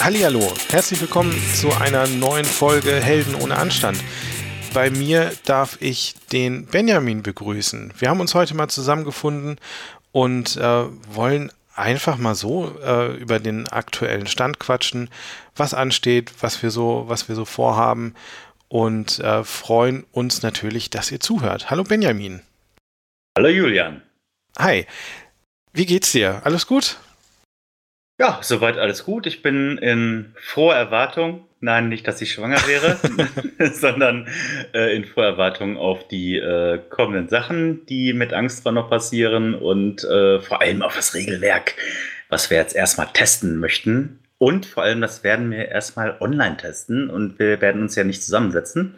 Hallihallo, herzlich willkommen zu einer neuen Folge Helden ohne Anstand. Bei mir darf ich den Benjamin begrüßen. Wir haben uns heute mal zusammengefunden und äh, wollen einfach mal so äh, über den aktuellen Stand quatschen, was ansteht, was wir so, was wir so vorhaben und äh, freuen uns natürlich, dass ihr zuhört. Hallo Benjamin. Hallo Julian. Hi. Wie geht's dir? Alles gut? Ja, soweit alles gut. Ich bin in froher Erwartung. Nein, nicht, dass ich schwanger wäre, sondern äh, in froher Erwartung auf die äh, kommenden Sachen, die mit Angst zwar noch passieren und äh, vor allem auf das Regelwerk, was wir jetzt erstmal testen möchten. Und vor allem, das werden wir erstmal online testen und wir werden uns ja nicht zusammensetzen,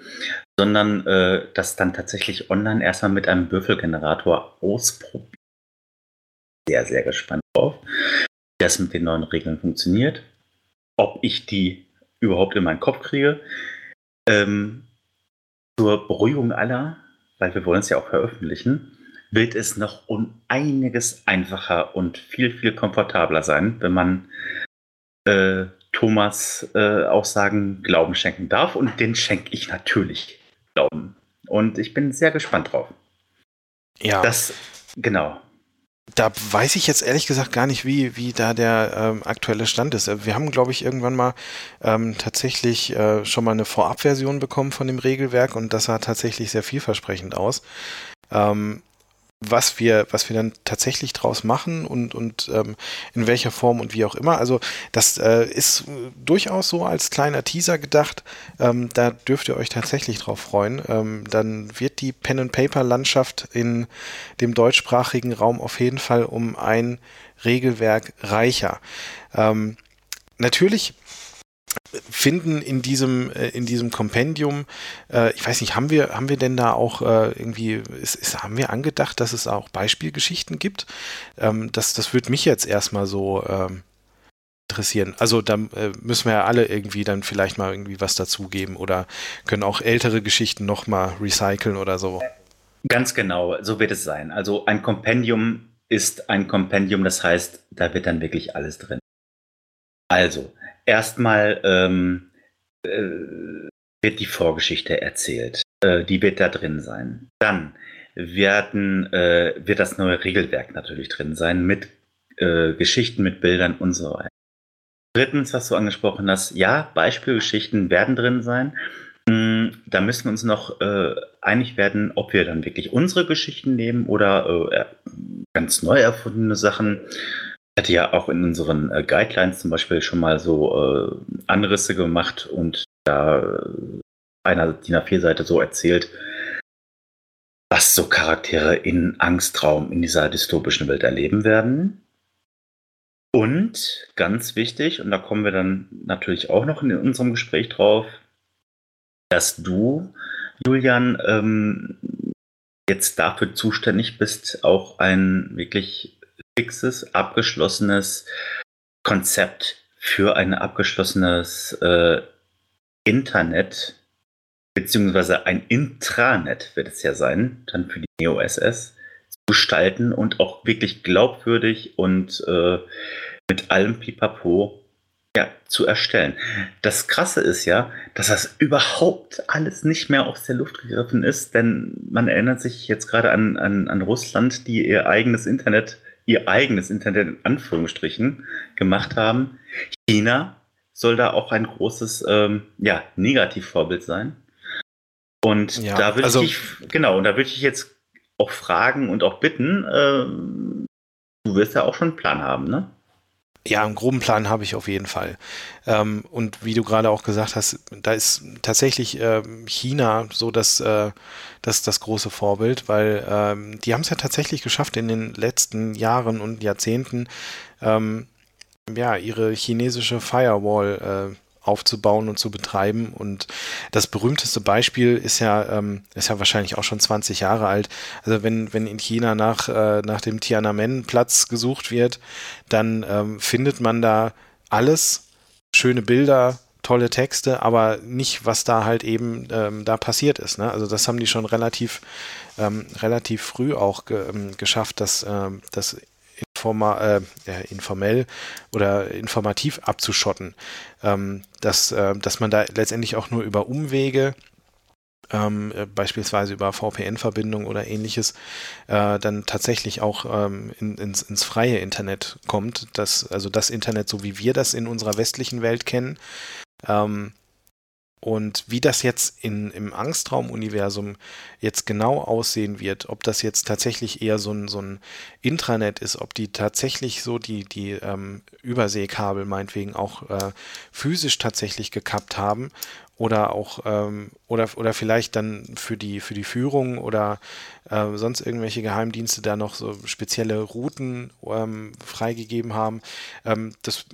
sondern äh, das dann tatsächlich online erstmal mit einem Würfelgenerator ausprobieren. Sehr, sehr gespannt das mit den neuen Regeln funktioniert, ob ich die überhaupt in meinen Kopf kriege. Ähm, zur Beruhigung aller, weil wir wollen es ja auch veröffentlichen, wird es noch um einiges einfacher und viel, viel komfortabler sein, wenn man äh, Thomas äh, Aussagen Glauben schenken darf. Und den schenke ich natürlich Glauben. Und ich bin sehr gespannt drauf. Ja. Das, genau da weiß ich jetzt ehrlich gesagt gar nicht, wie, wie da der ähm, aktuelle Stand ist. Wir haben, glaube ich, irgendwann mal ähm, tatsächlich äh, schon mal eine Vorabversion bekommen von dem Regelwerk und das sah tatsächlich sehr vielversprechend aus. Ähm, was wir, was wir dann tatsächlich draus machen und, und ähm, in welcher Form und wie auch immer. Also das äh, ist durchaus so als kleiner Teaser gedacht. Ähm, da dürft ihr euch tatsächlich drauf freuen. Ähm, dann wird die Pen-and-Paper-Landschaft in dem deutschsprachigen Raum auf jeden Fall um ein Regelwerk reicher. Ähm, natürlich finden in diesem, äh, in diesem Kompendium, äh, ich weiß nicht, haben wir, haben wir denn da auch äh, irgendwie, ist, ist, haben wir angedacht, dass es auch Beispielgeschichten gibt? Ähm, das, das würde mich jetzt erstmal so ähm, interessieren. Also da müssen wir ja alle irgendwie dann vielleicht mal irgendwie was dazugeben oder können auch ältere Geschichten nochmal recyceln oder so. Ganz genau, so wird es sein. Also ein Kompendium ist ein Kompendium, das heißt, da wird dann wirklich alles drin. Also, erstmal ähm, äh, wird die Vorgeschichte erzählt. Äh, die wird da drin sein. Dann werden, äh, wird das neue Regelwerk natürlich drin sein mit äh, Geschichten, mit Bildern und so weiter. Drittens, was du angesprochen hast, ja, Beispielgeschichten werden drin sein. Mm, da müssen wir uns noch äh, einig werden, ob wir dann wirklich unsere Geschichten nehmen oder äh, ganz neu erfundene Sachen hatte ja auch in unseren äh, Guidelines zum Beispiel schon mal so äh, Anrisse gemacht und da äh, einer DIN A4-Seite so erzählt, was so Charaktere in Angstraum in dieser dystopischen Welt erleben werden. Und ganz wichtig, und da kommen wir dann natürlich auch noch in unserem Gespräch drauf, dass du, Julian, ähm, jetzt dafür zuständig bist, auch ein wirklich fixes, abgeschlossenes Konzept für ein abgeschlossenes äh, Internet, beziehungsweise ein Intranet wird es ja sein, dann für die NeoSS, zu gestalten und auch wirklich glaubwürdig und äh, mit allem Pipapo ja, zu erstellen. Das Krasse ist ja, dass das überhaupt alles nicht mehr aus der Luft gegriffen ist, denn man erinnert sich jetzt gerade an, an, an Russland, die ihr eigenes Internet ihr eigenes Internet in Anführungsstrichen gemacht haben. China soll da auch ein großes ähm, ja, Negativvorbild sein. Und ja, da würde also, ich genau, und da würde ich jetzt auch fragen und auch bitten, ähm, du wirst ja auch schon einen Plan haben, ne? Ja, einen groben Plan habe ich auf jeden Fall. Ähm, und wie du gerade auch gesagt hast, da ist tatsächlich äh, China so das, äh, das, das große Vorbild, weil ähm, die haben es ja tatsächlich geschafft, in den letzten Jahren und Jahrzehnten ähm, ja, ihre chinesische Firewall äh, aufzubauen und zu betreiben. Und das berühmteste Beispiel ist ja, ähm, ist ja wahrscheinlich auch schon 20 Jahre alt. Also wenn, wenn in China nach, äh, nach dem Tiananmen-Platz gesucht wird, dann ähm, findet man da alles, schöne Bilder, tolle Texte, aber nicht, was da halt eben ähm, da passiert ist. Ne? Also das haben die schon relativ, ähm, relativ früh auch ge ähm, geschafft, dass, ähm, das informa äh, informell oder informativ abzuschotten. Ähm, dass, äh, dass man da letztendlich auch nur über Umwege ähm, äh, beispielsweise über VPN-Verbindung oder ähnliches, äh, dann tatsächlich auch ähm, in, ins, ins, freie Internet kommt. Das, also das Internet, so wie wir das in unserer westlichen Welt kennen. Ähm, und wie das jetzt in, im Angstraum-Universum jetzt genau aussehen wird, ob das jetzt tatsächlich eher so ein, so ein Intranet ist, ob die tatsächlich so die, die ähm, Überseekabel meinetwegen auch äh, physisch tatsächlich gekappt haben oder auch ähm, oder oder vielleicht dann für die für die Führung oder äh, sonst irgendwelche Geheimdienste da noch so spezielle Routen ähm, freigegeben haben. Ähm, das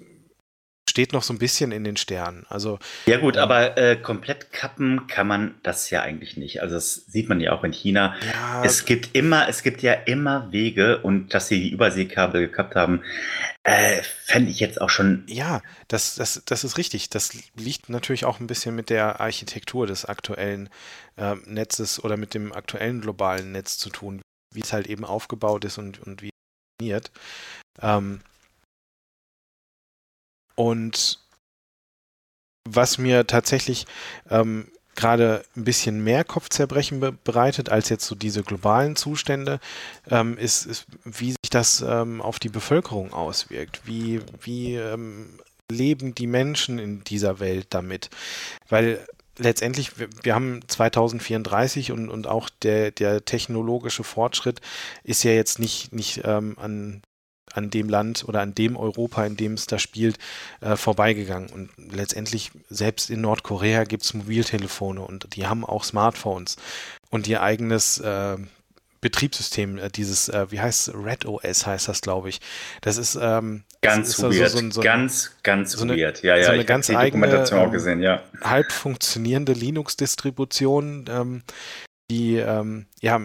steht noch so ein bisschen in den Sternen. Also ja gut, ähm, aber äh, komplett kappen kann man das ja eigentlich nicht. Also das sieht man ja auch in China. Ja, es gibt immer, es gibt ja immer Wege und dass sie die Überseekabel gekappt haben, äh, fände ich jetzt auch schon. Ja, das, das, das ist richtig. Das liegt natürlich auch ein bisschen mit der Architektur des aktuellen äh, Netzes oder mit dem aktuellen globalen Netz zu tun, wie es halt eben aufgebaut ist und, und wie es funktioniert. Ähm, und was mir tatsächlich ähm, gerade ein bisschen mehr Kopfzerbrechen be bereitet als jetzt so diese globalen Zustände, ähm, ist, ist, wie sich das ähm, auf die Bevölkerung auswirkt. Wie, wie ähm, leben die Menschen in dieser Welt damit? Weil letztendlich, wir, wir haben 2034 und, und auch der, der technologische Fortschritt ist ja jetzt nicht, nicht ähm, an an dem Land oder an dem Europa, in dem es da spielt, äh, vorbeigegangen. Und letztendlich, selbst in Nordkorea gibt es Mobiltelefone und die haben auch Smartphones und ihr eigenes äh, Betriebssystem, äh, dieses, äh, wie heißt es, Red OS heißt das, glaube ich. Das ist ähm, ganz ist weird, so, so, so, ganz, ganz so eine, weird. Ja, ja, so eine ganz eigene, auch gesehen, ja. halb funktionierende Linux-Distribution, ähm, die ähm, ja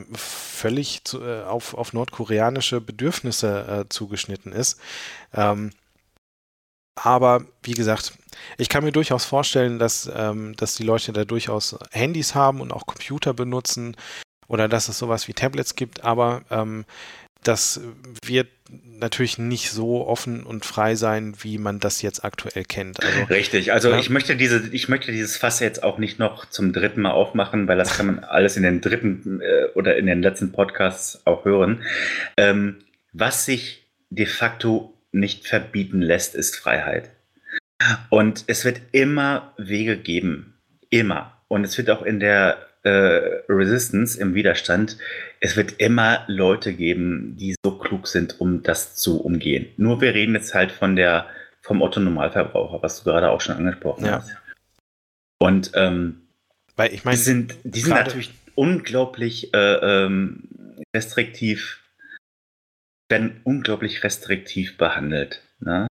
völlig zu, äh, auf, auf nordkoreanische Bedürfnisse äh, zugeschnitten ist. Ähm, aber wie gesagt, ich kann mir durchaus vorstellen, dass, ähm, dass die Leute da durchaus Handys haben und auch Computer benutzen oder dass es sowas wie Tablets gibt, aber ähm, das wird natürlich nicht so offen und frei sein, wie man das jetzt aktuell kennt. Also, Richtig, also ja. ich möchte diese, ich möchte dieses Fass jetzt auch nicht noch zum dritten Mal aufmachen, weil das kann man alles in den dritten äh, oder in den letzten Podcasts auch hören. Ähm, was sich de facto nicht verbieten lässt, ist Freiheit. Und es wird immer Wege geben. Immer. Und es wird auch in der äh, Resistance, im Widerstand, es wird immer Leute geben, die so klug sind, um das zu umgehen. Nur wir reden jetzt halt von der, vom Otto Normalverbraucher, was du gerade auch schon angesprochen ja. hast. Und ähm, Weil ich meine, die sind, die sind natürlich unglaublich äh, ähm, restriktiv, werden unglaublich restriktiv behandelt. Ne?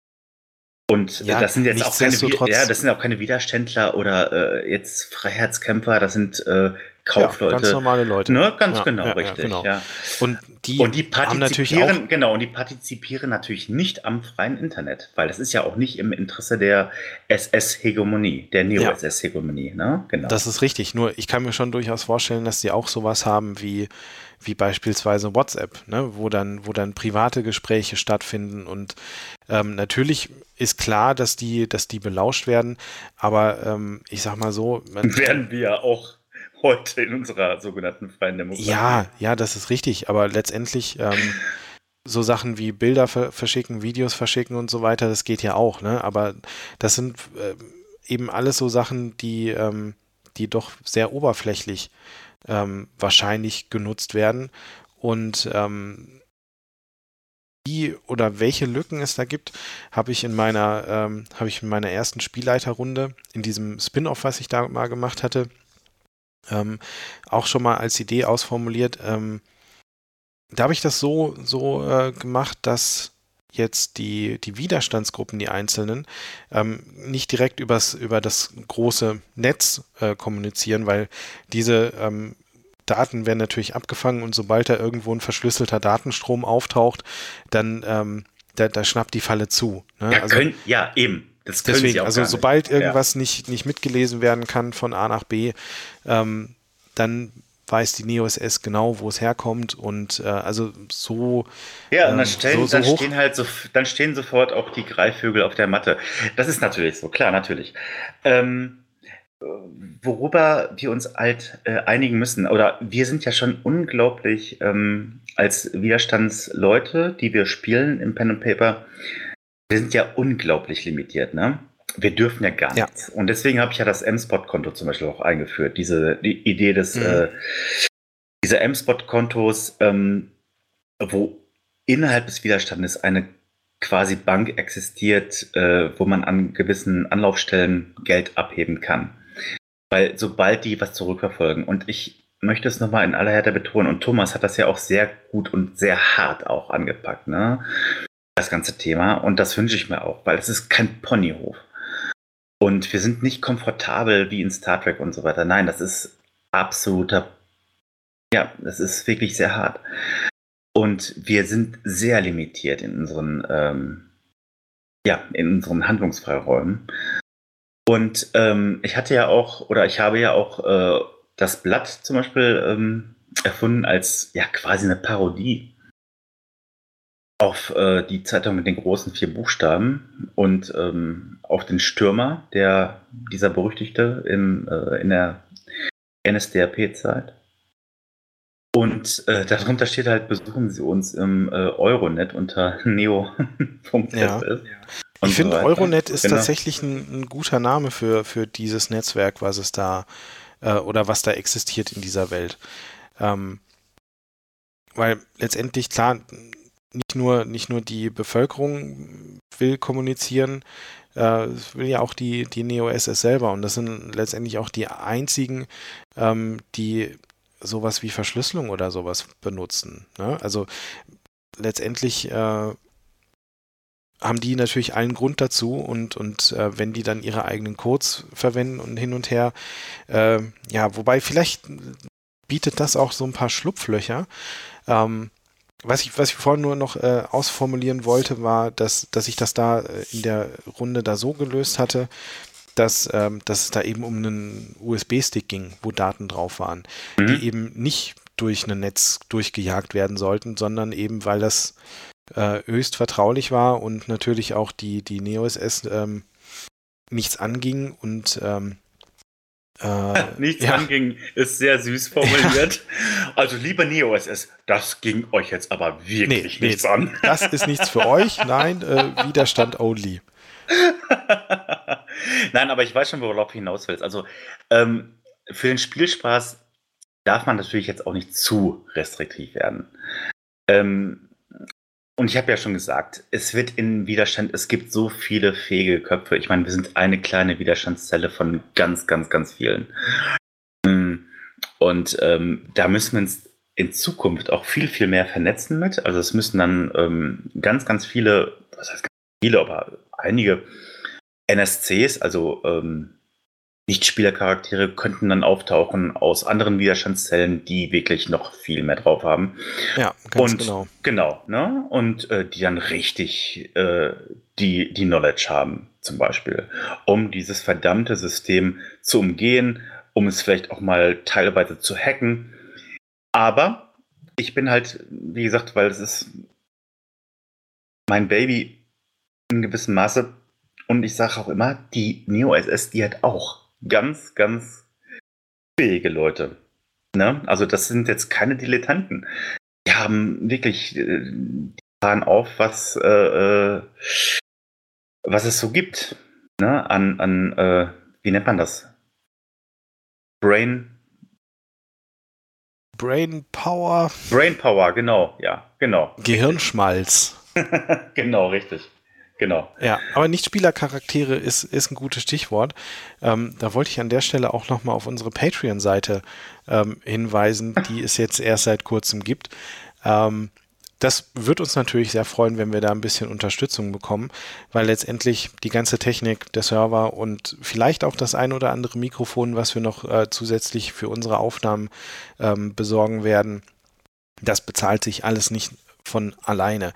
Und ja, das sind jetzt auch keine, ja, das sind auch keine Widerständler oder äh, jetzt Freiheitskämpfer, das sind äh, Kaufleute. Ja, ganz normale Leute. Ne? Ganz ja, genau, richtig. Genau. Und die, und die partizipieren, genau, und die partizipieren natürlich nicht am freien Internet, weil das ist ja auch nicht im Interesse der SS-Hegemonie, der Neo-SS-Hegemonie. Ne? Genau. Das ist richtig. Nur ich kann mir schon durchaus vorstellen, dass sie auch sowas haben wie wie beispielsweise WhatsApp, ne, wo dann, wo dann private Gespräche stattfinden und ähm, natürlich ist klar, dass die, dass die belauscht werden, aber ähm, ich sag mal so. werden wir ja auch heute in unserer sogenannten freien Demokratie. Ja, ja, das ist richtig, aber letztendlich ähm, so Sachen wie Bilder verschicken, Videos verschicken und so weiter, das geht ja auch, ne? Aber das sind äh, eben alles so Sachen, die, ähm, die doch sehr oberflächlich ähm, wahrscheinlich genutzt werden. Und ähm, wie oder welche Lücken es da gibt, habe ich in meiner ähm, habe ich in meiner ersten Spielleiterrunde in diesem Spin-off, was ich da mal gemacht hatte, ähm, auch schon mal als Idee ausformuliert. Ähm, da habe ich das so so äh, gemacht, dass jetzt die, die Widerstandsgruppen, die einzelnen, ähm, nicht direkt übers, über das große Netz äh, kommunizieren, weil diese ähm, Daten werden natürlich abgefangen und sobald da irgendwo ein verschlüsselter Datenstrom auftaucht, dann ähm, da, da, schnappt die Falle zu. Ne? Ja, also, können, ja, eben. Das können deswegen, also sobald irgendwas ja. nicht, nicht mitgelesen werden kann von A nach B, ähm, dann weiß die NeoSS genau, wo es herkommt und äh, also so. Ja, und dann, ähm, stellen, so, so dann stehen halt so, dann stehen sofort auch die Greifvögel auf der Matte. Das ist natürlich so, klar, natürlich. Ähm, worüber wir uns halt äh, einigen müssen, oder wir sind ja schon unglaublich ähm, als Widerstandsleute, die wir spielen im Pen and Paper, wir sind ja unglaublich limitiert, ne? Wir dürfen ja gar ja. nichts. Und deswegen habe ich ja das M-Spot-Konto zum Beispiel auch eingeführt. Diese die Idee des mhm. äh, dieser M-Spot-Kontos, ähm, wo innerhalb des Widerstandes eine quasi Bank existiert, äh, wo man an gewissen Anlaufstellen Geld abheben kann. Weil sobald die was zurückverfolgen, und ich möchte es nochmal in aller Härte betonen, und Thomas hat das ja auch sehr gut und sehr hart auch angepackt, ne? Das ganze Thema. Und das wünsche ich mir auch, weil es ist kein Ponyhof. Und wir sind nicht komfortabel wie in Star Trek und so weiter. Nein, das ist absoluter, ja, das ist wirklich sehr hart. Und wir sind sehr limitiert in unseren, ähm, ja, in unseren Handlungsfreiräumen. Und ähm, ich hatte ja auch, oder ich habe ja auch äh, das Blatt zum Beispiel ähm, erfunden als ja quasi eine Parodie auf äh, die Zeitung mit den großen vier Buchstaben und ähm, auf den Stürmer, der dieser berüchtigte im, äh, in der NSDAP-Zeit. Und äh, darunter steht halt, besuchen Sie uns im äh, Euronet unter neo.fs. Ja ich finde, so Euronet ist genau. tatsächlich ein, ein, guter Name für, für dieses Netzwerk, was es da äh, oder was da existiert in dieser Welt. Ähm, weil letztendlich, klar, nicht nur, nicht nur die Bevölkerung will kommunizieren, äh, will ja auch die, die Neo-SS selber. Und das sind letztendlich auch die einzigen, ähm, die sowas wie Verschlüsselung oder sowas benutzen. Ne? Also letztendlich äh, haben die natürlich allen Grund dazu und, und äh, wenn die dann ihre eigenen Codes verwenden und hin und her, äh, ja, wobei vielleicht bietet das auch so ein paar Schlupflöcher. Ähm, was ich, was ich vorhin nur noch äh, ausformulieren wollte, war, dass, dass ich das da äh, in der Runde da so gelöst hatte, dass, ähm, dass es da eben um einen USB-Stick ging, wo Daten drauf waren, mhm. die eben nicht durch ein Netz durchgejagt werden sollten, sondern eben, weil das äh, höchst vertraulich war und natürlich auch die, die NeoSS ähm, nichts anging und ähm, äh, nichts ja. anging, ist sehr süß formuliert. also liebe NeoSS, das ging euch jetzt aber wirklich nee, nichts nee, an. das ist nichts für euch, nein, äh, Widerstand only. nein, aber ich weiß schon, worauf du hinaus willst. Also ähm, für den Spielspaß darf man natürlich jetzt auch nicht zu restriktiv werden. Ähm, und ich habe ja schon gesagt, es wird in Widerstand, es gibt so viele fähige Köpfe. Ich meine, wir sind eine kleine Widerstandszelle von ganz, ganz, ganz vielen. Und ähm, da müssen wir uns in Zukunft auch viel, viel mehr vernetzen mit. Also es müssen dann ähm, ganz, ganz viele, was heißt ganz viele, aber einige NSCs, also ähm, nicht-Spielercharaktere könnten dann auftauchen aus anderen Widerstandszellen, die wirklich noch viel mehr drauf haben. Ja, ganz und, genau. Genau, ne? Und äh, die dann richtig äh, die, die Knowledge haben, zum Beispiel, um dieses verdammte System zu umgehen, um es vielleicht auch mal teilweise zu hacken. Aber ich bin halt, wie gesagt, weil es ist mein Baby in gewissem Maße. Und ich sage auch immer, die Neo SS, die hat auch ganz, ganz fähige Leute. Ne? Also das sind jetzt keine Dilettanten. Die haben wirklich, äh, die fahren auf, was, äh, äh, was es so gibt. Ne? An, an äh, wie nennt man das? Brain. Brain Power. Brain Power, genau, ja, genau. Gehirnschmalz. genau, richtig. Genau. Ja, aber Nicht-Spieler-Charaktere ist, ist ein gutes Stichwort. Ähm, da wollte ich an der Stelle auch nochmal auf unsere Patreon-Seite ähm, hinweisen, die es jetzt erst seit kurzem gibt. Ähm, das wird uns natürlich sehr freuen, wenn wir da ein bisschen Unterstützung bekommen, weil letztendlich die ganze Technik, der Server und vielleicht auch das ein oder andere Mikrofon, was wir noch äh, zusätzlich für unsere Aufnahmen ähm, besorgen werden, das bezahlt sich alles nicht von alleine.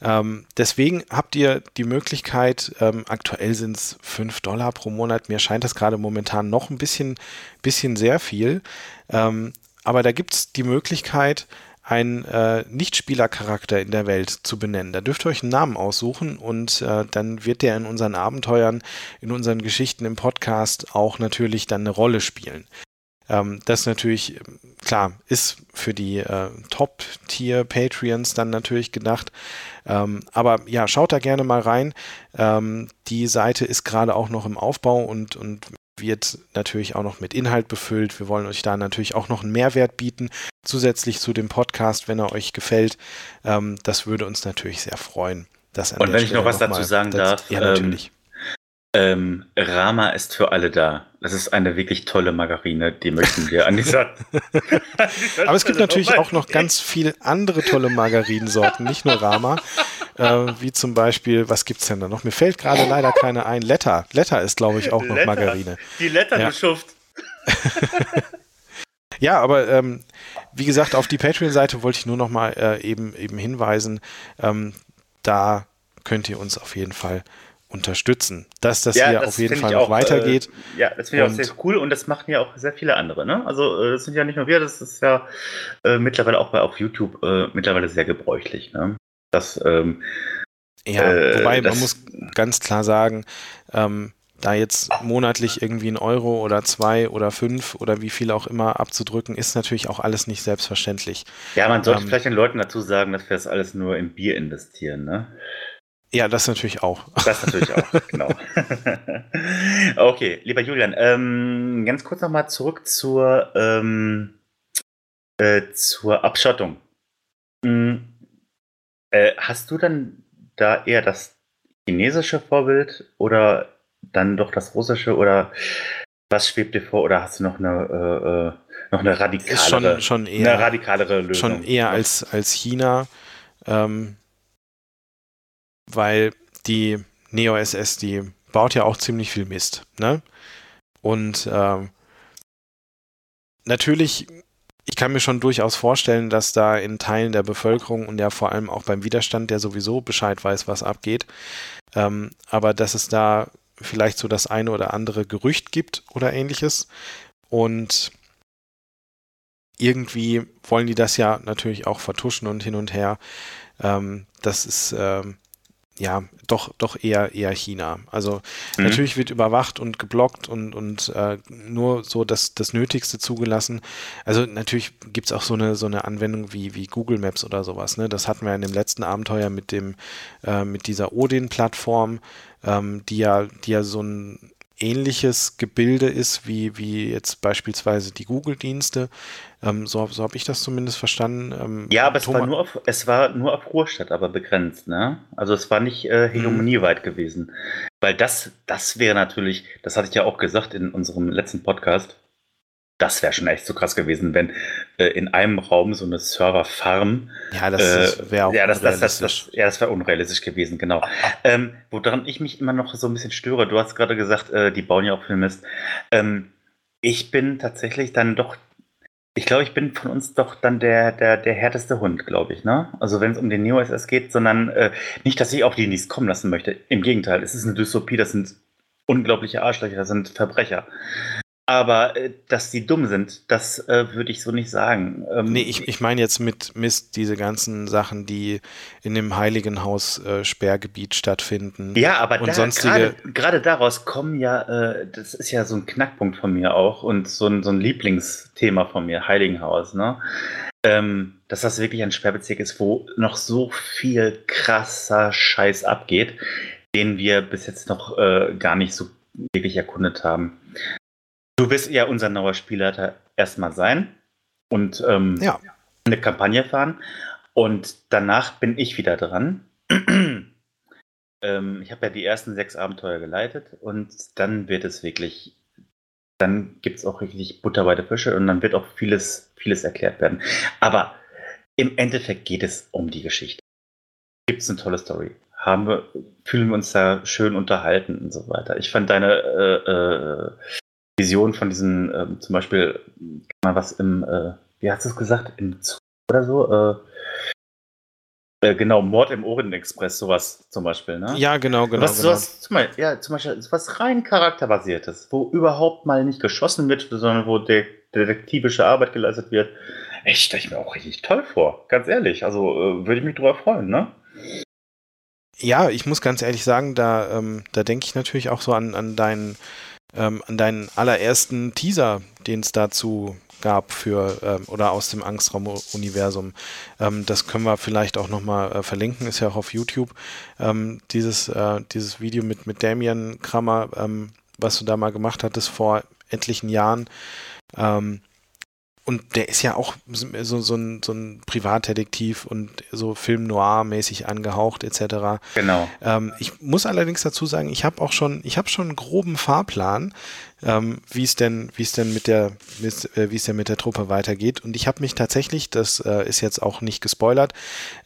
Ähm, deswegen habt ihr die Möglichkeit, ähm, aktuell sind es 5 Dollar pro Monat, mir scheint das gerade momentan noch ein bisschen, bisschen sehr viel. Ähm, aber da gibt es die Möglichkeit, einen äh, Nichtspielercharakter in der Welt zu benennen. Da dürft ihr euch einen Namen aussuchen und äh, dann wird der in unseren Abenteuern, in unseren Geschichten im Podcast auch natürlich dann eine Rolle spielen. Ähm, das natürlich, klar, ist für die äh, Top-Tier-Patreons dann natürlich gedacht. Ähm, aber ja, schaut da gerne mal rein. Ähm, die Seite ist gerade auch noch im Aufbau und, und wird natürlich auch noch mit Inhalt befüllt. Wir wollen euch da natürlich auch noch einen Mehrwert bieten, zusätzlich zu dem Podcast, wenn er euch gefällt. Ähm, das würde uns natürlich sehr freuen. Und wenn ich noch was dazu sagen darf, ja, natürlich. Ähm, ähm, Rama ist für alle da. Das ist eine wirklich tolle Margarine, die möchten wir an dieser. Aber es gibt natürlich auch noch ganz viele andere tolle Margarinensorten, nicht nur Rama. Äh, wie zum Beispiel, was gibt es denn da noch? Mir fällt gerade leider keine ein. Letter. Letter ist, glaube ich, auch noch Letter. Margarine. Die Letter, ja. du Schuft. ja, aber ähm, wie gesagt, auf die Patreon-Seite wollte ich nur noch mal äh, eben, eben hinweisen. Ähm, da könnt ihr uns auf jeden Fall unterstützen, dass das ja, hier das auf jeden Fall noch auch, weitergeht. Äh, ja, das finde ich auch sehr cool und das machen ja auch sehr viele andere. Ne? Also äh, das sind ja nicht nur wir, das ist ja äh, mittlerweile auch bei auf YouTube äh, mittlerweile sehr gebräuchlich. Ne? Das, ähm, ja, äh, wobei das, man muss ganz klar sagen, ähm, da jetzt monatlich irgendwie ein Euro oder zwei oder fünf oder wie viel auch immer abzudrücken, ist natürlich auch alles nicht selbstverständlich. Ja, man sollte ähm, vielleicht den Leuten dazu sagen, dass wir das alles nur im Bier investieren, ne? Ja, das natürlich auch. Das natürlich auch, genau. okay, lieber Julian, ähm, ganz kurz nochmal zurück zur, ähm, äh, zur Abschottung. Mhm. Äh, hast du dann da eher das chinesische Vorbild oder dann doch das russische oder was schwebt dir vor oder hast du noch eine, äh, äh noch eine radikalere, schon, schon eher, eine radikalere Lösung? Schon eher als, als China. Ähm, weil die Neo SS, die baut ja auch ziemlich viel Mist. Ne? Und ähm, natürlich, ich kann mir schon durchaus vorstellen, dass da in Teilen der Bevölkerung und ja vor allem auch beim Widerstand, der sowieso Bescheid weiß, was abgeht, ähm, aber dass es da vielleicht so das eine oder andere Gerücht gibt oder ähnliches. Und irgendwie wollen die das ja natürlich auch vertuschen und hin und her. Ähm, das ist ähm, ja, doch, doch eher, eher China. Also mhm. natürlich wird überwacht und geblockt und, und äh, nur so das, das Nötigste zugelassen. Also natürlich gibt es auch so eine, so eine Anwendung wie, wie Google Maps oder sowas. Ne? Das hatten wir in dem letzten Abenteuer mit dem, äh, mit dieser Odin-Plattform, ähm, die ja, die ja so ein ähnliches Gebilde ist wie, wie jetzt beispielsweise die Google-Dienste. Ähm, so so habe ich das zumindest verstanden. Ähm, ja, aber es war, nur auf, es war nur auf Ruhrstadt, aber begrenzt. Ne? Also es war nicht äh, hegemonieweit mhm. gewesen. Weil das, das wäre natürlich, das hatte ich ja auch gesagt in unserem letzten Podcast, das wäre schon echt so krass gewesen, wenn äh, in einem Raum so eine Serverfarm. Ja, das äh, wäre auch ja, das, das, das, das, ja, das wäre unrealistisch gewesen, genau. Ähm, woran ich mich immer noch so ein bisschen störe, du hast gerade gesagt, äh, die bauen ja auch viel Mist. Ähm, ich bin tatsächlich dann doch, ich glaube, ich bin von uns doch dann der, der, der härteste Hund, glaube ich, ne? Also wenn es um den Neo-SS geht, sondern äh, nicht, dass ich auf die nichts kommen lassen möchte. Im Gegenteil, es ist eine Dystopie, das sind unglaubliche Arschlöcher, das sind Verbrecher. Aber äh, dass die dumm sind, das äh, würde ich so nicht sagen. Ähm, nee, ich, ich meine jetzt mit Mist diese ganzen Sachen, die in dem Heiligenhaus äh, Sperrgebiet stattfinden. Ja, aber da, sonstige... gerade daraus kommen ja, äh, das ist ja so ein Knackpunkt von mir auch und so ein, so ein Lieblingsthema von mir, Heiligenhaus, ne? Ähm, dass das wirklich ein Sperrbezirk ist, wo noch so viel krasser Scheiß abgeht, den wir bis jetzt noch äh, gar nicht so wirklich erkundet haben. Du wirst ja unser neuer Spielleiter erstmal sein und ähm, ja. eine Kampagne fahren. Und danach bin ich wieder dran. ähm, ich habe ja die ersten sechs Abenteuer geleitet und dann wird es wirklich, dann gibt es auch richtig Butter bei der Fische und dann wird auch vieles, vieles erklärt werden. Aber im Endeffekt geht es um die Geschichte. Gibt es eine tolle Story? Haben wir, fühlen wir uns da schön unterhalten und so weiter. Ich fand deine äh, äh, Vision von diesen, ähm, zum Beispiel, mal was im, äh, wie hast du es gesagt, im Zug oder so? Äh, äh, genau, Mord im Orient Express, sowas zum Beispiel, ne? Ja, genau, genau. Was, genau. Sowas, zum Beispiel, ja, zum Beispiel was rein charakterbasiertes, wo überhaupt mal nicht geschossen wird, sondern wo der detektivische Arbeit geleistet wird. Echt, stelle ich mir auch richtig toll vor, ganz ehrlich. Also äh, würde ich mich drüber freuen, ne? Ja, ich muss ganz ehrlich sagen, da, ähm, da denke ich natürlich auch so an, an deinen ähm, an deinen allerersten Teaser, den es dazu gab für ähm, oder aus dem Angstraum-Universum. Ähm, das können wir vielleicht auch nochmal äh, verlinken, ist ja auch auf YouTube. Ähm, dieses, äh, dieses Video mit, mit Damien Krammer, ähm, was du da mal gemacht hattest vor etlichen Jahren. Ähm, und der ist ja auch so, so, ein, so ein Privatdetektiv und so Film noir-mäßig angehaucht etc. Genau. Ähm, ich muss allerdings dazu sagen, ich habe auch schon, ich habe schon einen groben Fahrplan, ähm, wie es denn, wie es denn mit der, äh, wie es denn mit der Truppe weitergeht. Und ich habe mich tatsächlich, das äh, ist jetzt auch nicht gespoilert,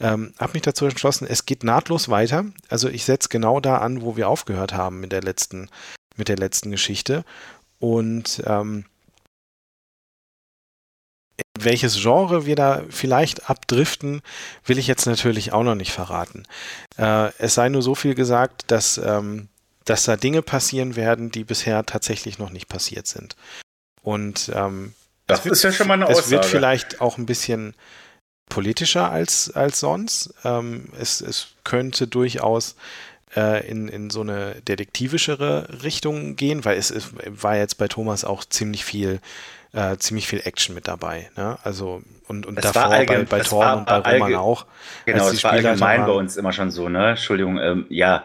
ähm, habe mich dazu entschlossen, es geht nahtlos weiter. Also ich setze genau da an, wo wir aufgehört haben mit der letzten, mit der letzten Geschichte. Und ähm, welches Genre wir da vielleicht abdriften, will ich jetzt natürlich auch noch nicht verraten. Äh, es sei nur so viel gesagt, dass, ähm, dass da Dinge passieren werden, die bisher tatsächlich noch nicht passiert sind. Und ähm, das wird, ist ja schon mal eine Aussage. Es wird vielleicht auch ein bisschen politischer als, als sonst. Ähm, es, es könnte durchaus äh, in, in so eine detektivischere Richtung gehen, weil es, es war jetzt bei Thomas auch ziemlich viel äh, ziemlich viel Action mit dabei. Ne? Also und, und davor bei, bei Thorn und bei Roman auch. Genau, das war allgemein waren. bei uns immer schon so, ne? Entschuldigung, ähm, ja.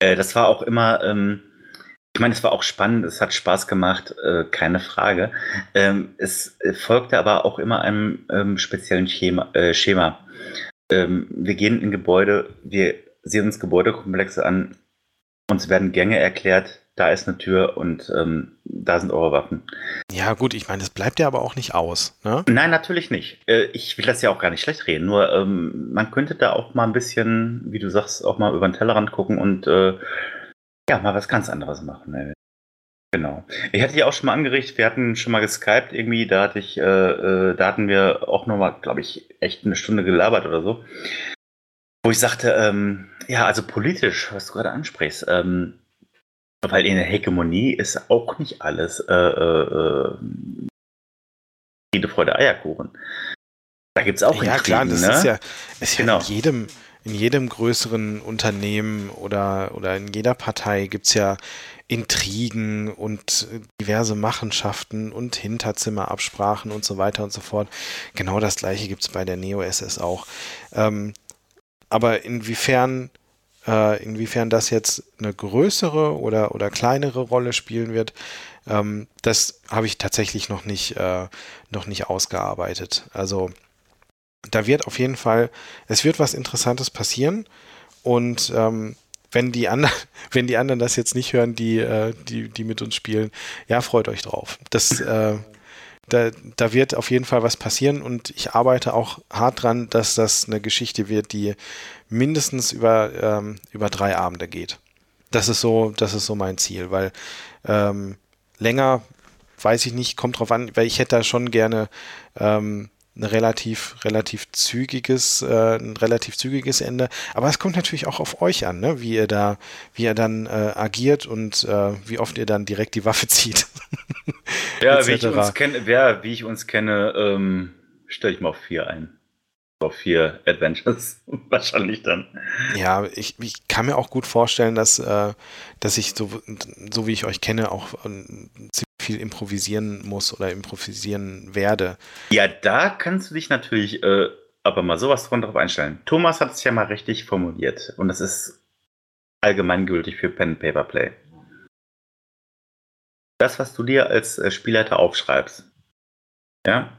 Äh, das war auch immer, ähm, ich meine, es war auch spannend, es hat Spaß gemacht, äh, keine Frage. Ähm, es folgte aber auch immer einem ähm, speziellen Schema. Äh, Schema. Ähm, wir gehen in Gebäude, wir sehen uns Gebäudekomplexe an, uns werden Gänge erklärt, da ist eine Tür und ähm, da sind eure Waffen. Ja, gut, ich meine, das bleibt ja aber auch nicht aus. Ne? Nein, natürlich nicht. Äh, ich will das ja auch gar nicht schlecht reden, nur ähm, man könnte da auch mal ein bisschen, wie du sagst, auch mal über den Tellerrand gucken und äh, ja, mal was ganz anderes machen. Ey. Genau. Ich hatte ja auch schon mal angeregt, wir hatten schon mal geskypt irgendwie, da hatte ich, äh, äh, da hatten wir auch nochmal, glaube ich, echt eine Stunde gelabert oder so. Wo ich sagte, ähm, ja, also politisch, was du gerade ansprichst, ähm, weil in der Hegemonie ist auch nicht alles äh, äh, Friede, Freude, Eierkuchen. Da gibt es auch Ja, Intrigen, klar, das ne? ist ja, ist genau. ja in jedem, in jedem größeren Unternehmen oder, oder in jeder Partei gibt es ja Intrigen und diverse Machenschaften und Hinterzimmerabsprachen und so weiter und so fort. Genau das gleiche gibt es bei der Neo-SS auch. Ähm, aber inwiefern äh, inwiefern das jetzt eine größere oder, oder kleinere Rolle spielen wird, ähm, das habe ich tatsächlich noch nicht, äh, noch nicht ausgearbeitet. Also da wird auf jeden Fall, es wird was Interessantes passieren und ähm, wenn die anderen, wenn die anderen das jetzt nicht hören, die, äh, die, die mit uns spielen, ja, freut euch drauf. Das, äh, da, da wird auf jeden Fall was passieren und ich arbeite auch hart dran, dass das eine Geschichte wird, die mindestens über, ähm, über drei Abende geht. Das ist so, das ist so mein Ziel, weil ähm, länger weiß ich nicht, kommt drauf an, weil ich hätte da schon gerne ähm, ein relativ, relativ zügiges, äh, ein relativ zügiges Ende. Aber es kommt natürlich auch auf euch an, ne? wie ihr da, wie ihr dann äh, agiert und äh, wie oft ihr dann direkt die Waffe zieht. ja, wie ich uns kenne, ja, wie ich uns kenne, ähm, stelle ich mal auf vier ein auf vier Adventures wahrscheinlich dann. Ja, ich, ich, kann mir auch gut vorstellen, dass, äh, dass ich so, so wie ich euch kenne, auch äh, ziemlich viel improvisieren muss oder improvisieren werde. Ja, da kannst du dich natürlich äh, aber mal sowas von drauf einstellen. Thomas hat es ja mal richtig formuliert und das ist allgemeingültig für Pen Paper Play. Das, was du dir als äh, Spielleiter aufschreibst, ja,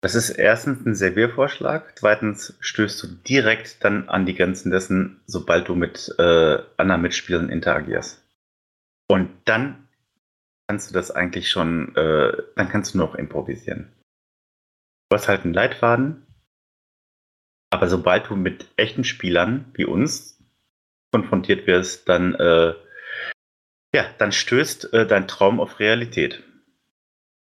das ist erstens ein Serviervorschlag, zweitens stößt du direkt dann an die Grenzen dessen, sobald du mit äh, anderen Mitspielern interagierst. Und dann kannst du das eigentlich schon, äh, dann kannst du noch improvisieren. Du hast halt einen Leitfaden, aber sobald du mit echten Spielern wie uns konfrontiert wirst, dann, äh, ja, dann stößt äh, dein Traum auf Realität.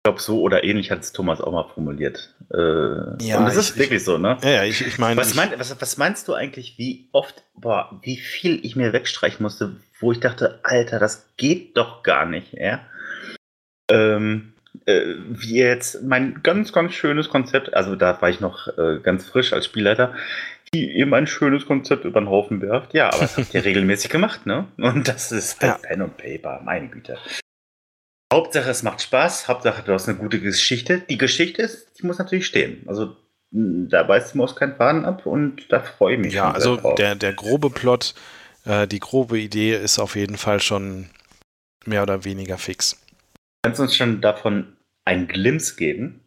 Ich glaube, so oder ähnlich hat es Thomas auch mal formuliert. Äh, ja, und das ist wirklich ich, so, ne? Ja, ja ich, ich meine. Was, mein, was, was, meinst du eigentlich, wie oft, boah, wie viel ich mir wegstreichen musste, wo ich dachte, Alter, das geht doch gar nicht, ja? Ähm, äh, wie ihr jetzt mein ganz, ganz schönes Konzept, also da war ich noch äh, ganz frisch als Spielleiter, wie ihr mein schönes Konzept über den Haufen werft. Ja, aber das habt ihr regelmäßig gemacht, ne? Und das ist halt ja. Pen und Paper, meine Güte. Hauptsache, es macht Spaß. Hauptsache, du hast eine gute Geschichte. Die Geschichte ist, die muss natürlich stehen. Also da beißt die Maus keinen Faden ab und da freue ich mich. Ja, also der, der grobe Plot, äh, die grobe Idee ist auf jeden Fall schon mehr oder weniger fix. Kannst du uns schon davon einen Glimpse geben?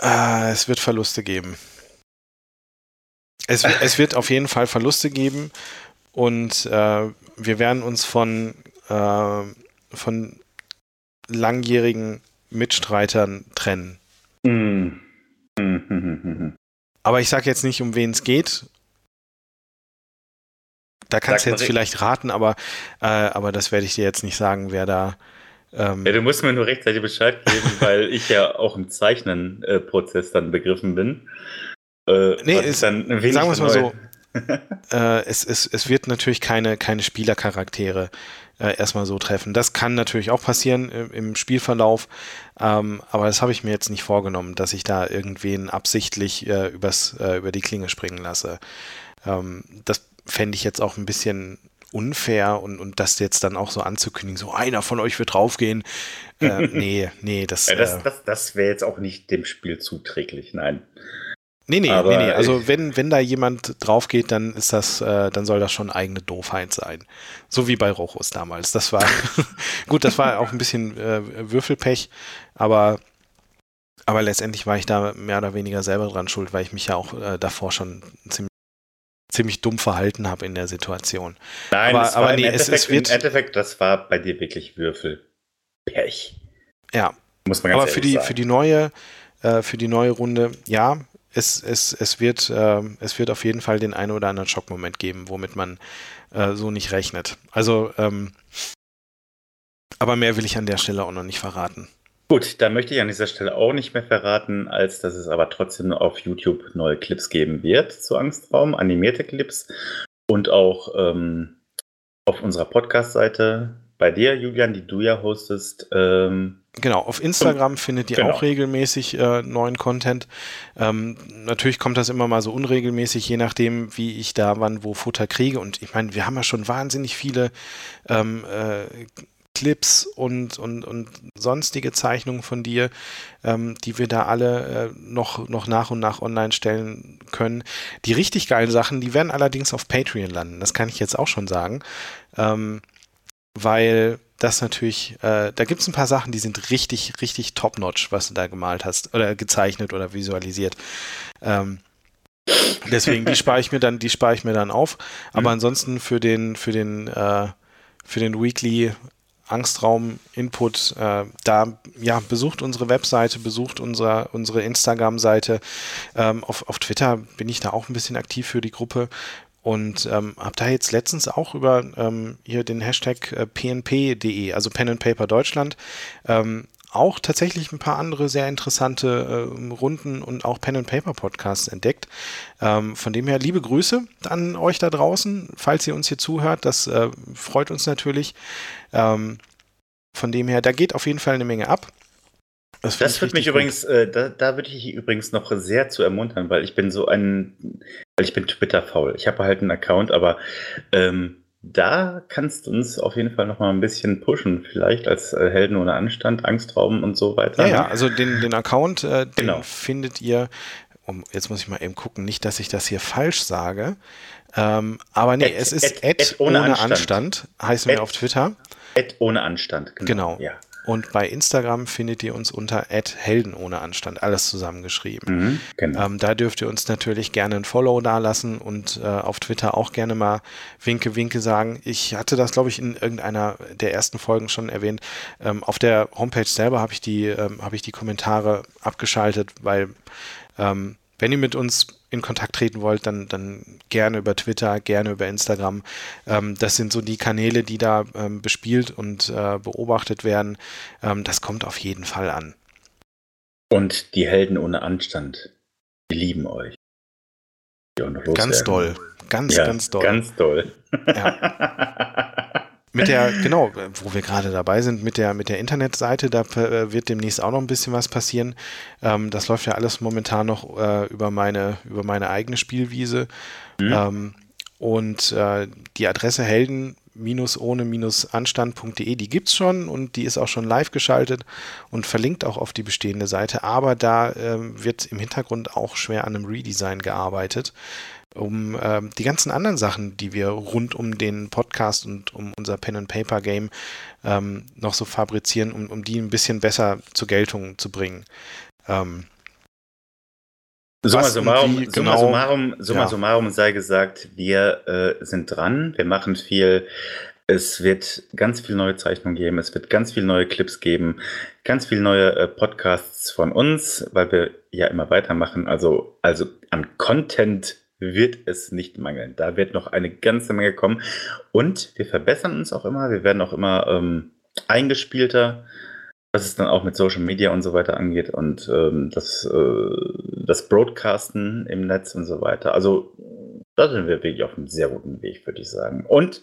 Äh, es wird Verluste geben. Es, es, wird auf jeden Fall Verluste geben und äh, wir werden uns von, äh, von langjährigen Mitstreitern trennen. Mm. Aber ich sage jetzt nicht, um wen es geht. Da kannst du jetzt vielleicht raten, aber, äh, aber das werde ich dir jetzt nicht sagen, wer da. Ähm ja, du musst mir nur rechtzeitig Bescheid geben, weil ich ja auch im Zeichnen-Prozess dann begriffen bin. Äh, nee, ist, sagen wir es mal so. äh, es, es, es wird natürlich keine, keine Spielercharaktere äh, erstmal so treffen. Das kann natürlich auch passieren im, im Spielverlauf, ähm, aber das habe ich mir jetzt nicht vorgenommen, dass ich da irgendwen absichtlich äh, übers, äh, über die Klinge springen lasse. Ähm, das fände ich jetzt auch ein bisschen unfair und, und das jetzt dann auch so anzukündigen, so einer von euch wird draufgehen. Äh, nee, nee, das. Ja, das, äh, das, das wäre jetzt auch nicht dem Spiel zuträglich, nein. Nee, nee, Aber nee, nee. Also wenn, wenn da jemand drauf geht, dann ist das, äh, dann soll das schon eigene Doofheit sein. So wie bei Rochus damals. Das war gut, das war auch ein bisschen äh, Würfelpech, aber, aber letztendlich war ich da mehr oder weniger selber dran schuld, weil ich mich ja auch äh, davor schon ziemlich ziemlich dumm verhalten habe in der Situation. Nein, aber, aber nee, es, es wird. Im Endeffekt, das war bei dir wirklich Würfelpech. Ja. Muss man ganz aber für die, sagen. für die neue, äh, für die neue Runde, ja, es, es, es, wird, äh, es wird auf jeden Fall den einen oder anderen Schockmoment geben, womit man äh, so nicht rechnet. Also, ähm, aber mehr will ich an der Stelle auch noch nicht verraten. Gut, da möchte ich an dieser Stelle auch nicht mehr verraten, als dass es aber trotzdem auf YouTube neue Clips geben wird zu Angstraum, animierte Clips und auch ähm, auf unserer Podcast-Seite bei dir, Julian, die du ja hostest, ähm, Genau, auf Instagram findet ihr genau. auch regelmäßig äh, neuen Content. Ähm, natürlich kommt das immer mal so unregelmäßig, je nachdem, wie ich da wann wo Futter kriege. Und ich meine, wir haben ja schon wahnsinnig viele ähm, äh, Clips und, und, und sonstige Zeichnungen von dir, ähm, die wir da alle äh, noch, noch nach und nach online stellen können. Die richtig geilen Sachen, die werden allerdings auf Patreon landen. Das kann ich jetzt auch schon sagen. Ähm, weil das natürlich, äh, da gibt es ein paar Sachen, die sind richtig, richtig top-notch, was du da gemalt hast oder gezeichnet oder visualisiert. Ähm, deswegen, die spare ich mir dann, die spare ich mir dann auf. Aber mhm. ansonsten für den, für den, äh, für den Weekly Angstraum-Input, äh, da ja, besucht unsere Webseite, besucht unsere, unsere Instagram-Seite. Ähm, auf, auf Twitter bin ich da auch ein bisschen aktiv für die Gruppe. Und ähm, habe da jetzt letztens auch über ähm, hier den Hashtag äh, pnp.de, also Pen and Paper Deutschland, ähm, auch tatsächlich ein paar andere sehr interessante äh, Runden und auch Pen and Paper Podcasts entdeckt. Ähm, von dem her liebe Grüße an euch da draußen, falls ihr uns hier zuhört. Das äh, freut uns natürlich. Ähm, von dem her, da geht auf jeden Fall eine Menge ab. Das, das wird mich gut. übrigens, äh, da, da würde ich übrigens noch sehr zu ermuntern, weil ich bin so ein, weil ich bin Twitter-faul. Ich habe halt einen Account, aber ähm, da kannst du uns auf jeden Fall noch mal ein bisschen pushen, vielleicht als äh, Helden ohne Anstand, Angstraum und so weiter. Ja, ja also den, den Account, äh, den genau. findet ihr, um, jetzt muss ich mal eben gucken, nicht, dass ich das hier falsch sage, ähm, aber nee, at, es ist at, at ohne, ohne Anstand. Anstand, heißen wir auf Twitter. Ad ohne Anstand, genau. genau. Ja. Und bei Instagram findet ihr uns unter Helden ohne Anstand, alles zusammengeschrieben. Mhm, genau. ähm, da dürft ihr uns natürlich gerne ein Follow dalassen und äh, auf Twitter auch gerne mal Winke, Winke sagen. Ich hatte das, glaube ich, in irgendeiner der ersten Folgen schon erwähnt. Ähm, auf der Homepage selber habe ich, die, ähm, hab ich die Kommentare abgeschaltet, weil ähm, wenn ihr mit uns in Kontakt treten wollt, dann, dann gerne über Twitter, gerne über Instagram. Ähm, das sind so die Kanäle, die da ähm, bespielt und äh, beobachtet werden. Ähm, das kommt auf jeden Fall an. Und die Helden ohne Anstand, die lieben euch. Die ganz doll. Ganz, ja, ganz doll. Ganz doll. Ja. Mit der, genau, wo wir gerade dabei sind, mit der, mit der Internetseite, da äh, wird demnächst auch noch ein bisschen was passieren. Ähm, das läuft ja alles momentan noch äh, über, meine, über meine eigene Spielwiese. Mhm. Ähm, und äh, die Adresse Helden ohne-anstand.de, die gibt es schon und die ist auch schon live geschaltet und verlinkt auch auf die bestehende Seite, aber da äh, wird im Hintergrund auch schwer an einem Redesign gearbeitet um äh, die ganzen anderen Sachen, die wir rund um den Podcast und um unser Pen and Paper Game ähm, noch so fabrizieren, um, um die ein bisschen besser zur Geltung zu bringen. Ähm, Summa summarum, genau, summa summarum, summa ja. summarum sei gesagt, wir äh, sind dran, wir machen viel. Es wird ganz viel neue Zeichnungen geben, es wird ganz viel neue Clips geben, ganz viel neue äh, Podcasts von uns, weil wir ja immer weitermachen. Also, also an Content wird es nicht mangeln. Da wird noch eine ganze Menge kommen. Und wir verbessern uns auch immer. Wir werden auch immer ähm, eingespielter, was es dann auch mit Social Media und so weiter angeht und ähm, das, äh, das Broadcasten im Netz und so weiter. Also da sind wir wirklich auf einem sehr guten Weg, würde ich sagen. Und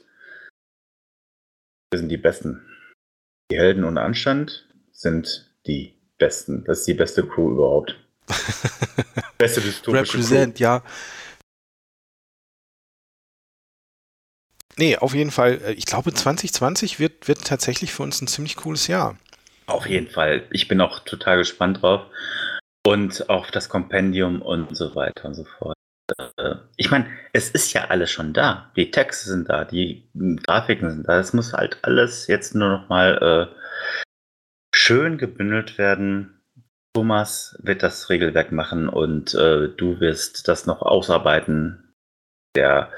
wir sind die Besten. Die Helden ohne Anstand sind die Besten. Das ist die beste Crew überhaupt. beste dystopische Represent, Crew. ja. Nee, auf jeden Fall. Äh, ich glaube, 2020 wird, wird tatsächlich für uns ein ziemlich cooles Jahr. Auf jeden Fall. Ich bin auch total gespannt drauf. Und auf das Kompendium und so weiter und so fort. Äh, ich meine, es ist ja alles schon da. Die Texte sind da, die Grafiken sind da. Es muss halt alles jetzt nur noch mal äh, schön gebündelt werden. Thomas wird das Regelwerk machen und äh, du wirst das noch ausarbeiten. Der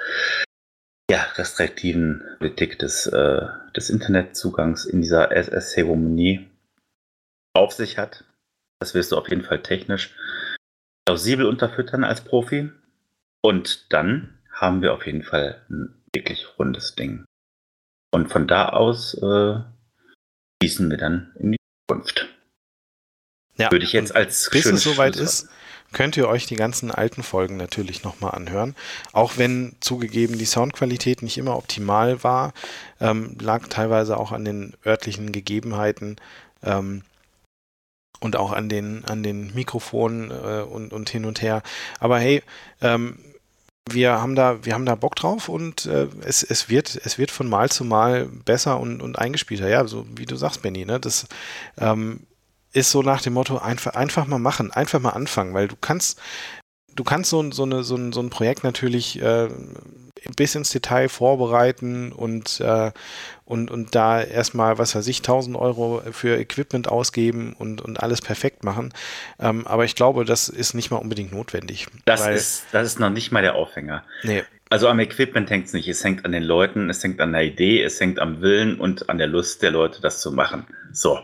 ja, restriktiven Politik des, äh, des Internetzugangs in dieser SS-Zeremonie auf sich hat. Das wirst du auf jeden Fall technisch plausibel unterfüttern als Profi. Und dann haben wir auf jeden Fall ein wirklich rundes Ding. Und von da aus äh, schießen wir dann in die Zukunft. Ja, Würde ich jetzt als bis es soweit ist, könnt ihr euch die ganzen alten Folgen natürlich nochmal anhören. Auch wenn zugegeben die Soundqualität nicht immer optimal war, ähm, lag teilweise auch an den örtlichen Gegebenheiten ähm, und auch an den, an den Mikrofonen äh, und, und hin und her. Aber hey, ähm, wir haben da, wir haben da Bock drauf und äh, es, es, wird, es wird von Mal zu Mal besser und, und eingespielter. Ja, so wie du sagst, Benny, ne? Das ähm, ist so nach dem Motto, einfach, einfach mal machen, einfach mal anfangen, weil du kannst, du kannst so, so, eine, so, ein, so ein Projekt natürlich äh, bis ins Detail vorbereiten und, äh, und, und da erstmal, was weiß ich, 1000 Euro für Equipment ausgeben und, und alles perfekt machen. Ähm, aber ich glaube, das ist nicht mal unbedingt notwendig. Das, ist, das ist noch nicht mal der Aufhänger. Nee. Also am Equipment hängt es nicht. Es hängt an den Leuten, es hängt an der Idee, es hängt am Willen und an der Lust der Leute, das zu machen. So.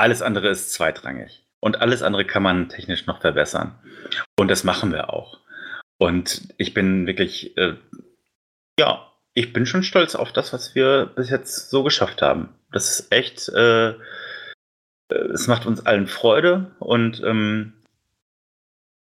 Alles andere ist zweitrangig. Und alles andere kann man technisch noch verbessern. Und das machen wir auch. Und ich bin wirklich, äh, ja, ich bin schon stolz auf das, was wir bis jetzt so geschafft haben. Das ist echt, äh, äh es macht uns allen Freude und ähm,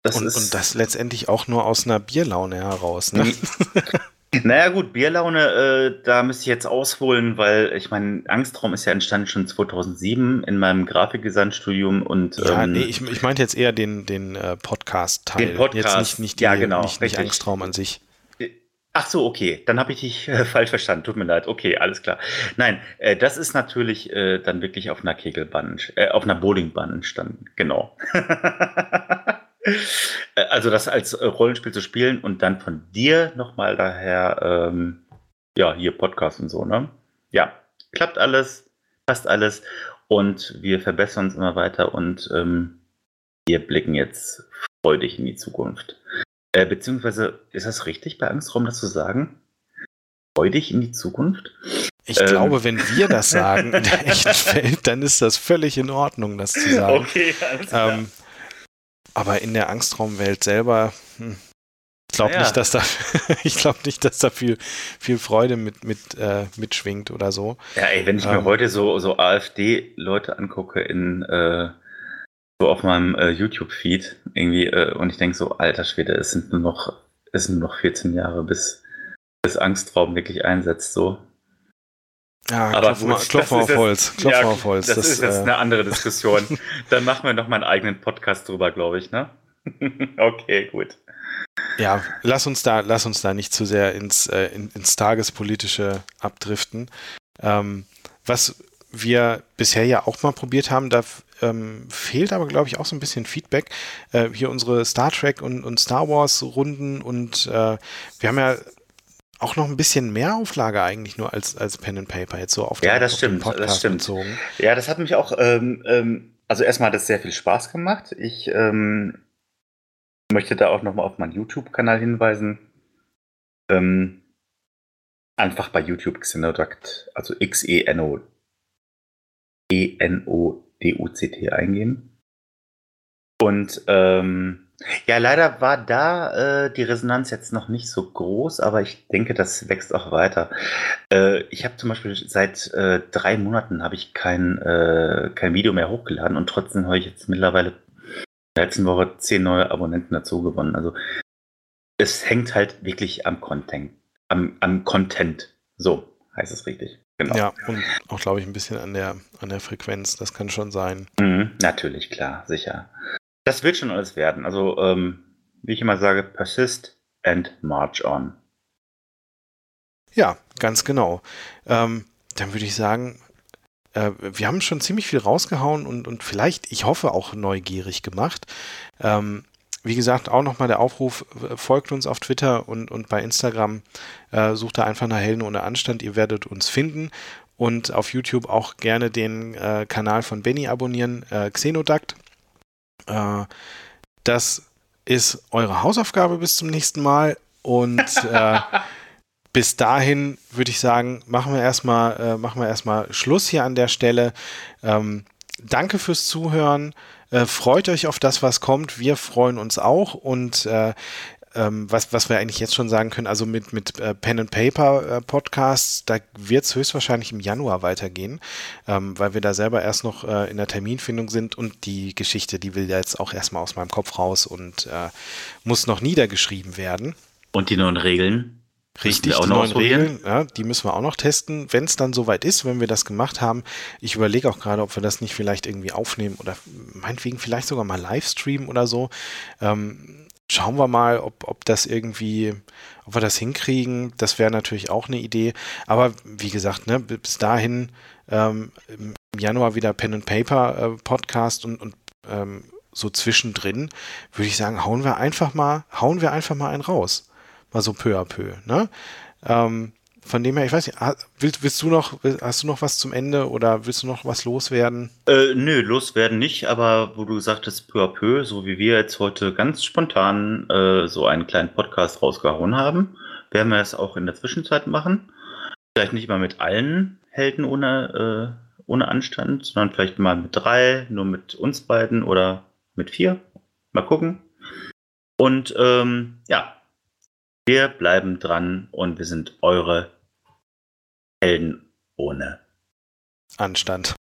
das und, ist. Und das letztendlich auch nur aus einer Bierlaune heraus, ne? Naja gut, Bierlaune, äh, da müsste ich jetzt ausholen, weil ich meine, Angstraum ist ja entstanden schon 2007 in meinem Grafikdesignstudium und ja, ähm, nee, ich, ich meinte jetzt eher den, den äh, Podcast-Teil. Den Podcast, jetzt nicht, nicht die, ja genau, nicht, nicht Angstraum an sich. Ach so, okay, dann habe ich dich äh, falsch verstanden. Tut mir leid. Okay, alles klar. Nein, äh, das ist natürlich äh, dann wirklich auf einer Kegelbahn, äh, auf einer Bowlingbahn entstanden. Genau. Äh, also das als äh, Rollenspiel zu spielen und dann von dir nochmal daher, ähm, ja, hier Podcast und so, ne? Ja, klappt alles, passt alles und wir verbessern uns immer weiter und ähm, wir blicken jetzt freudig in die Zukunft. Äh, beziehungsweise, ist das richtig bei Angstraum, das zu sagen? Freudig in die Zukunft? Ich ähm. glaube, wenn wir das sagen in der echten Welt, dann ist das völlig in Ordnung, das zu sagen. Okay, alles klar. Ähm, aber in der Angstraumwelt selber, hm, ich glaube ja. nicht, dass da, ich glaube nicht, dass da viel, viel Freude mit, mit, äh, mitschwingt oder so. Ja, ey, wenn ich ähm, mir heute so, so AfD-Leute angucke in, äh, so auf meinem äh, YouTube-Feed irgendwie, äh, und ich denke so, alter Schwede, es sind nur noch, es sind nur noch 14 Jahre, bis, bis Angstraum wirklich einsetzt, so. Ja, aber klopf, mal, klopf mal auf Holz. Klopf ja, auf Holz. Das, das ist jetzt äh, eine andere Diskussion. Dann machen wir noch mal einen eigenen Podcast drüber, glaube ich, ne? okay, gut. Ja, lass uns da, lass uns da nicht zu sehr ins, äh, in, ins Tagespolitische abdriften. Ähm, was wir bisher ja auch mal probiert haben, da ähm, fehlt aber, glaube ich, auch so ein bisschen Feedback. Äh, hier unsere Star Trek und, und Star Wars Runden und äh, wir haben ja auch noch ein bisschen mehr Auflage eigentlich nur als, als Pen and Paper jetzt so auf Ja, das stimmt, das stimmt. Bezogen. Ja, das hat mich auch, ähm, ähm, also erstmal hat es sehr viel Spaß gemacht. Ich ähm, möchte da auch nochmal auf meinen YouTube-Kanal hinweisen. Ähm, einfach bei YouTube Xenoduct, also X-E-N-O E-N-O-D-U-C-T eingeben. Und ähm, ja, leider war da äh, die Resonanz jetzt noch nicht so groß, aber ich denke, das wächst auch weiter. Äh, ich habe zum Beispiel seit äh, drei Monaten habe ich kein, äh, kein Video mehr hochgeladen und trotzdem habe ich jetzt mittlerweile in der letzten Woche zehn neue Abonnenten dazu gewonnen. Also es hängt halt wirklich am Content. Am, am Content. So heißt es richtig. Genau. Ja, und auch, glaube ich, ein bisschen an der, an der Frequenz. Das kann schon sein. Mhm, natürlich, klar, sicher. Das wird schon alles werden. Also, ähm, wie ich immer sage, persist and march on. Ja, ganz genau. Ähm, dann würde ich sagen, äh, wir haben schon ziemlich viel rausgehauen und, und vielleicht, ich hoffe, auch neugierig gemacht. Ähm, wie gesagt, auch nochmal der Aufruf, folgt uns auf Twitter und, und bei Instagram, äh, sucht da einfach nach Helden ohne Anstand, ihr werdet uns finden und auf YouTube auch gerne den äh, Kanal von Benny abonnieren, äh, Xenoduct. Äh, das ist eure Hausaufgabe bis zum nächsten Mal und äh, bis dahin würde ich sagen, machen wir erstmal, äh, machen wir erstmal Schluss hier an der Stelle. Ähm, danke fürs Zuhören. Äh, freut euch auf das, was kommt. Wir freuen uns auch und äh, ähm, was, was wir eigentlich jetzt schon sagen können, also mit, mit äh, Pen and Paper äh, Podcasts, da wird es höchstwahrscheinlich im Januar weitergehen, ähm, weil wir da selber erst noch äh, in der Terminfindung sind und die Geschichte, die will ja jetzt auch erstmal aus meinem Kopf raus und äh, muss noch niedergeschrieben werden. Und die neuen Regeln? Richtig, auch die neuen Regeln, ja, die müssen wir auch noch testen, wenn es dann soweit ist, wenn wir das gemacht haben. Ich überlege auch gerade, ob wir das nicht vielleicht irgendwie aufnehmen oder meinetwegen vielleicht sogar mal Livestreamen oder so. Ähm, schauen wir mal, ob, ob das irgendwie, ob wir das hinkriegen. Das wäre natürlich auch eine Idee. Aber wie gesagt, ne, bis dahin ähm, im Januar wieder Pen and Paper äh, Podcast und, und ähm, so zwischendrin würde ich sagen, hauen wir einfach mal, hauen wir einfach mal einen raus mal so peu à peu. Ne? Ähm, von dem her, ich weiß nicht, willst, willst, du noch, hast du noch was zum Ende oder willst du noch was loswerden? Äh, nö, loswerden nicht, aber wo du sagtest peu à peu, so wie wir jetzt heute ganz spontan äh, so einen kleinen Podcast rausgehauen haben, werden wir es auch in der Zwischenzeit machen. Vielleicht nicht mal mit allen Helden ohne, äh, ohne Anstand, sondern vielleicht mal mit drei, nur mit uns beiden oder mit vier. Mal gucken. Und ähm, ja, wir bleiben dran und wir sind eure Helden ohne Anstand.